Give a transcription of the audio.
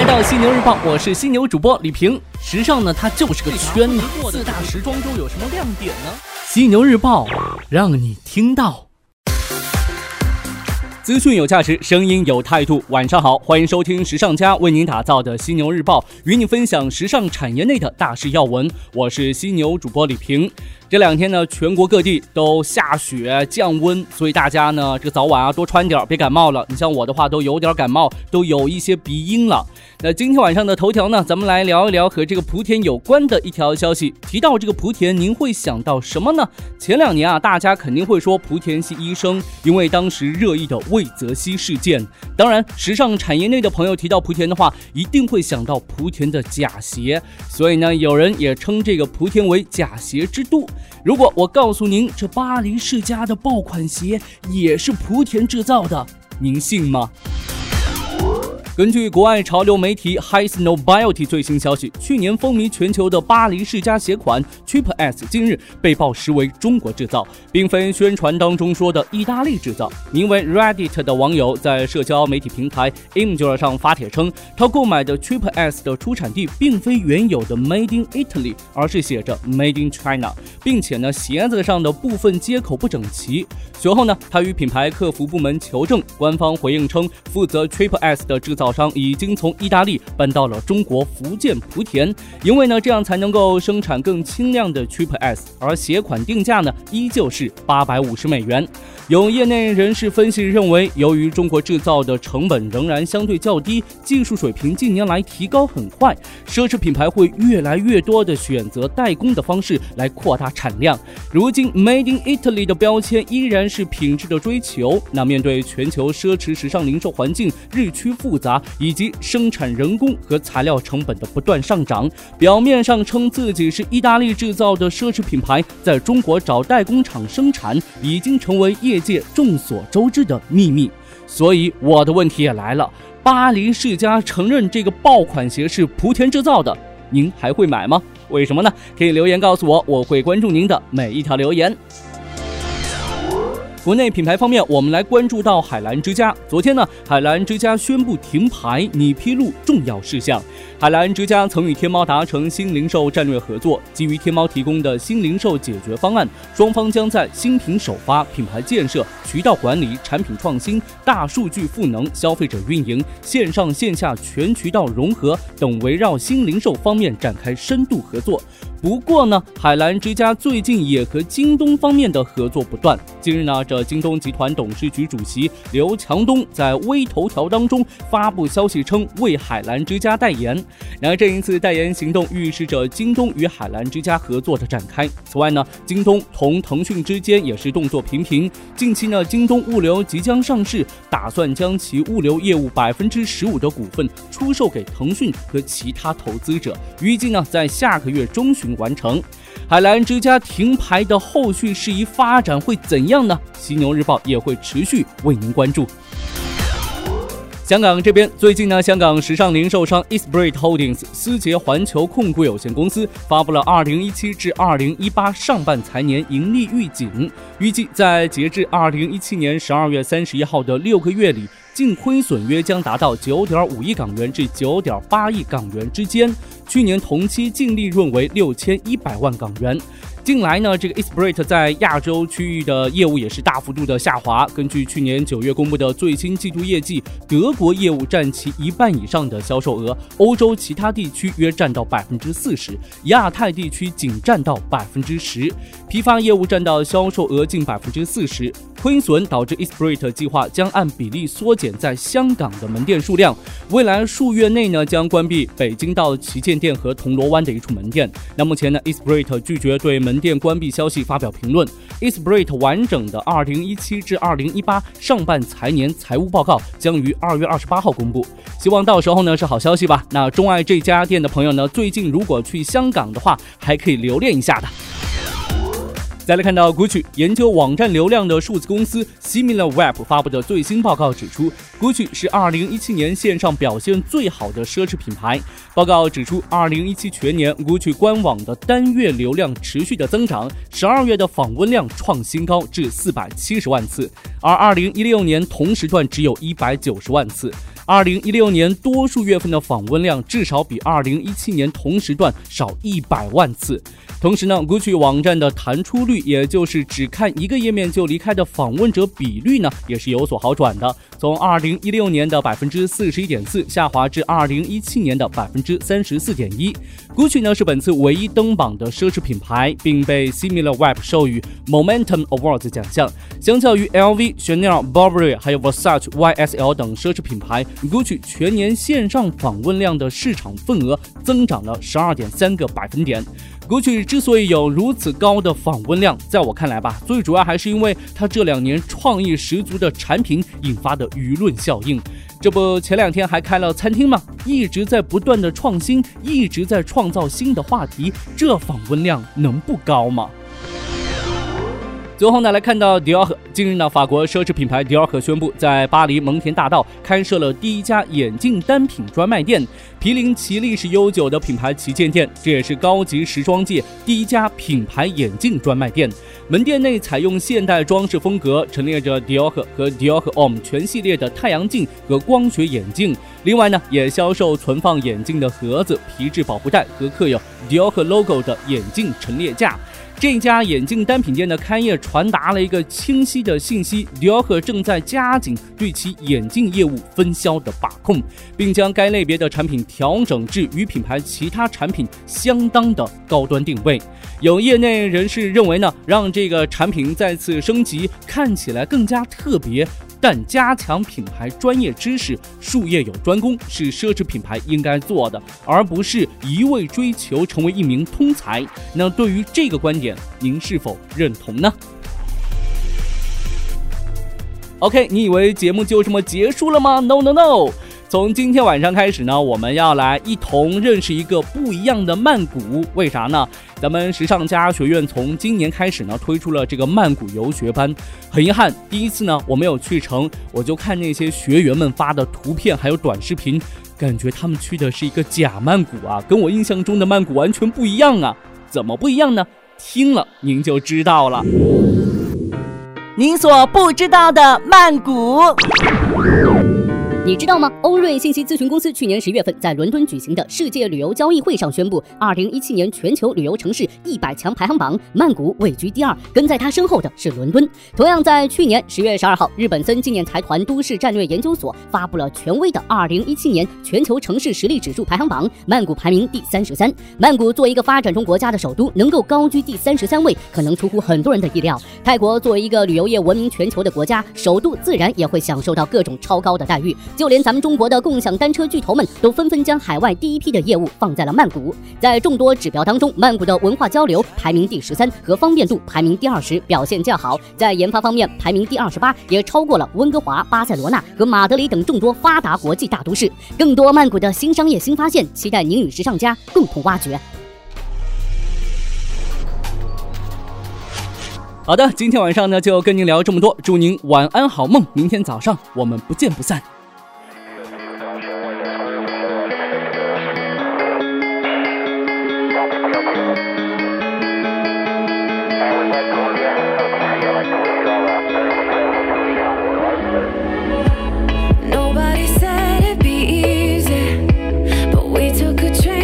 来到犀牛日报，我是犀牛主播李平。时尚呢，它就是个圈子。四大时装周有什么亮点呢？犀牛日报让你听到。资讯有价值，声音有态度。晚上好，欢迎收听时尚家为您打造的犀牛日报，与你分享时尚产业内的大事要闻。我是犀牛主播李平。这两天呢，全国各地都下雪降温，所以大家呢，这个早晚啊多穿点，别感冒了。你像我的话，都有点感冒，都有一些鼻音了。那今天晚上的头条呢，咱们来聊一聊和这个莆田有关的一条消息。提到这个莆田，您会想到什么呢？前两年啊，大家肯定会说莆田系医生，因为当时热议的惠泽西事件。当然，时尚产业内的朋友提到莆田的话，一定会想到莆田的假鞋。所以呢，有人也称这个莆田为假鞋之都。如果我告诉您，这巴黎世家的爆款鞋也是莆田制造的，您信吗？根据国外潮流媒体 Highsnobiety 最新消息，去年风靡全球的巴黎世家鞋款 Triple S 近日被曝实为中国制造，并非宣传当中说的意大利制造。名为 Reddit 的网友在社交媒体平台 Imgur 上发帖称，他购买的 Triple S 的出产地并非原有的 Made in Italy，而是写着 Made in China，并且呢鞋子上的部分接口不整齐。随后呢，他与品牌客服部门求证，官方回应称，负责 Triple S 的制造。商已经从意大利搬到了中国福建莆田，因为呢，这样才能够生产更轻量的 Triple S，而鞋款定价呢，依旧是八百五十美元。有业内人士分析认为，由于中国制造的成本仍然相对较低，技术水平近年来提高很快，奢侈品牌会越来越多的选择代工的方式来扩大产量。如今，Made in Italy 的标签依然是品质的追求。那面对全球奢侈时尚零售环境日趋复杂。以及生产人工和材料成本的不断上涨，表面上称自己是意大利制造的奢侈品牌，在中国找代工厂生产已经成为业界众所周知的秘密。所以我的问题也来了：巴黎世家承认这个爆款鞋是莆田制造的，您还会买吗？为什么呢？可以留言告诉我，我会关注您的每一条留言。国内品牌方面，我们来关注到海澜之家。昨天呢，海澜之家宣布停牌，拟披露重要事项。海澜之家曾与天猫达成新零售战略合作，基于天猫提供的新零售解决方案，双方将在新品首发、品牌建设、渠道管理、产品创新、大数据赋能、消费者运营、线上线下全渠道融合等围绕新零售方面展开深度合作。不过呢，海澜之家最近也和京东方面的合作不断。近日呢，这京东集团董事局主席刘强东在微头条当中发布消息称，为海澜之家代言。然而这一次代言行动预示着京东与海澜之家合作的展开。此外呢，京东同腾讯之间也是动作频频。近期呢，京东物流即将上市，打算将其物流业务百分之十五的股份出售给腾讯和其他投资者，预计呢在下个月中旬。完成，海澜之家停牌的后续事宜发展会怎样呢？犀牛日报也会持续为您关注。香港这边最近呢，香港时尚零售商 Esprit Holdings 思捷环球控股有限公司发布了二零一七至二零一八上半财年盈利预警，预计在截至二零一七年十二月三十一号的六个月里。净亏损约将达到九点五亿港元至九点八亿港元之间，去年同期净利润为六千一百万港元。近来呢，这个 Esprit 在亚洲区域的业务也是大幅度的下滑。根据去年九月公布的最新季度业绩，德国业务占其一半以上的销售额，欧洲其他地区约占到百分之四十，亚太地区仅占到百分之十，批发业务占到销售额近百分之四十。亏损导致 Esprit 计划将按比例缩减在香港的门店数量，未来数月内呢将关闭北京到旗舰店和铜锣湾的一处门店。那目前呢，Esprit 拒绝对门店关闭消息发表评论。Esprit 完整的2017至2018上半财年财务报告将于2月28号公布，希望到时候呢是好消息吧。那钟爱这家店的朋友呢，最近如果去香港的话，还可以留恋一下的。再来看到 Gucci 研究网站流量的数字公司 SimilarWeb 发布的最新报告指出，Gucci 是2017年线上表现最好的奢侈品牌。报告指出，2017全年 Gucci 官网的单月流量持续的增长，12月的访问量创新高至470万次，而2016年同时段只有一百九十万次。二零一六年多数月份的访问量至少比二零一七年同时段少一百万次。同时呢，Gucci 网站的弹出率，也就是只看一个页面就离开的访问者比率呢，也是有所好转的，从二零一六年的百分之四十一点四下滑至二零一七年的百分之三十四点一。Gucci 呢是本次唯一登榜的奢侈品牌，并被 SimilarWeb 授予 Momentum Awards 奖项。相较于 LV、Chanel、Burberry 还有 Versace、YSL 等奢侈品牌，Gucci 全年线上访问量的市场份额增长了十二点三个百分点。Gucci 之所以有如此高的访问量，在我看来吧，最主要还是因为它这两年创意十足的产品引发的舆论效应。这不，前两天还开了餐厅吗？一直在不断的创新，一直在创造新的话题，这访问量能不高吗？最后呢，来看到迪奥克。近日呢，法国奢侈品牌迪奥克宣布，在巴黎蒙田大道开设了第一家眼镜单品专卖店，毗邻其历史悠久的品牌旗舰店。这也是高级时装界第一家品牌眼镜专卖店。门店内采用现代装饰风格，陈列着迪奥克和迪奥克 OM 全系列的太阳镜和光学眼镜。另外呢，也销售存放眼镜的盒子、皮质保护袋和刻有迪奥克 logo 的眼镜陈列架。这家眼镜单品店的开业传达了一个清晰的信息：迪奥克正在加紧对其眼镜业务分销的把控，并将该类别的产品调整至与品牌其他产品相当的高端定位。有业内人士认为呢，让这个产品再次升级，看起来更加特别。但加强品牌专业知识，术业有专攻是奢侈品牌应该做的，而不是一味追求成为一名通才。那对于这个观点，您是否认同呢？OK，你以为节目就这么结束了吗？No No No。从今天晚上开始呢，我们要来一同认识一个不一样的曼谷。为啥呢？咱们时尚家学院从今年开始呢，推出了这个曼谷游学班。很遗憾，第一次呢我没有去成，我就看那些学员们发的图片还有短视频，感觉他们去的是一个假曼谷啊，跟我印象中的曼谷完全不一样啊！怎么不一样呢？听了您就知道了。您所不知道的曼谷。你知道吗？欧瑞信息咨询公司去年十月份在伦敦举行的世界旅游交易会上宣布，二零一七年全球旅游城市一百强排行榜，曼谷位居第二，跟在他身后的是伦敦。同样在去年十月十二号，日本森纪念财团都市战略研究所发布了权威的二零一七年全球城市实力指数排行榜，曼谷排名第三十三。曼谷作为一个发展中国家的首都，能够高居第三十三位，可能出乎很多人的意料。泰国作为一个旅游业闻名全球的国家，首都自然也会享受到各种超高的待遇。就连咱们中国的共享单车巨头们都纷纷将海外第一批的业务放在了曼谷。在众多指标当中，曼谷的文化交流排名第十三，和方便度排名第二十，表现较好。在研发方面排名第二十八，也超过了温哥华、巴塞罗那和马德里等众多发达国际大都市。更多曼谷的新商业新发现，期待您与时尚家共同挖掘。好的，今天晚上呢就跟您聊这么多，祝您晚安好梦，明天早上我们不见不散。took a train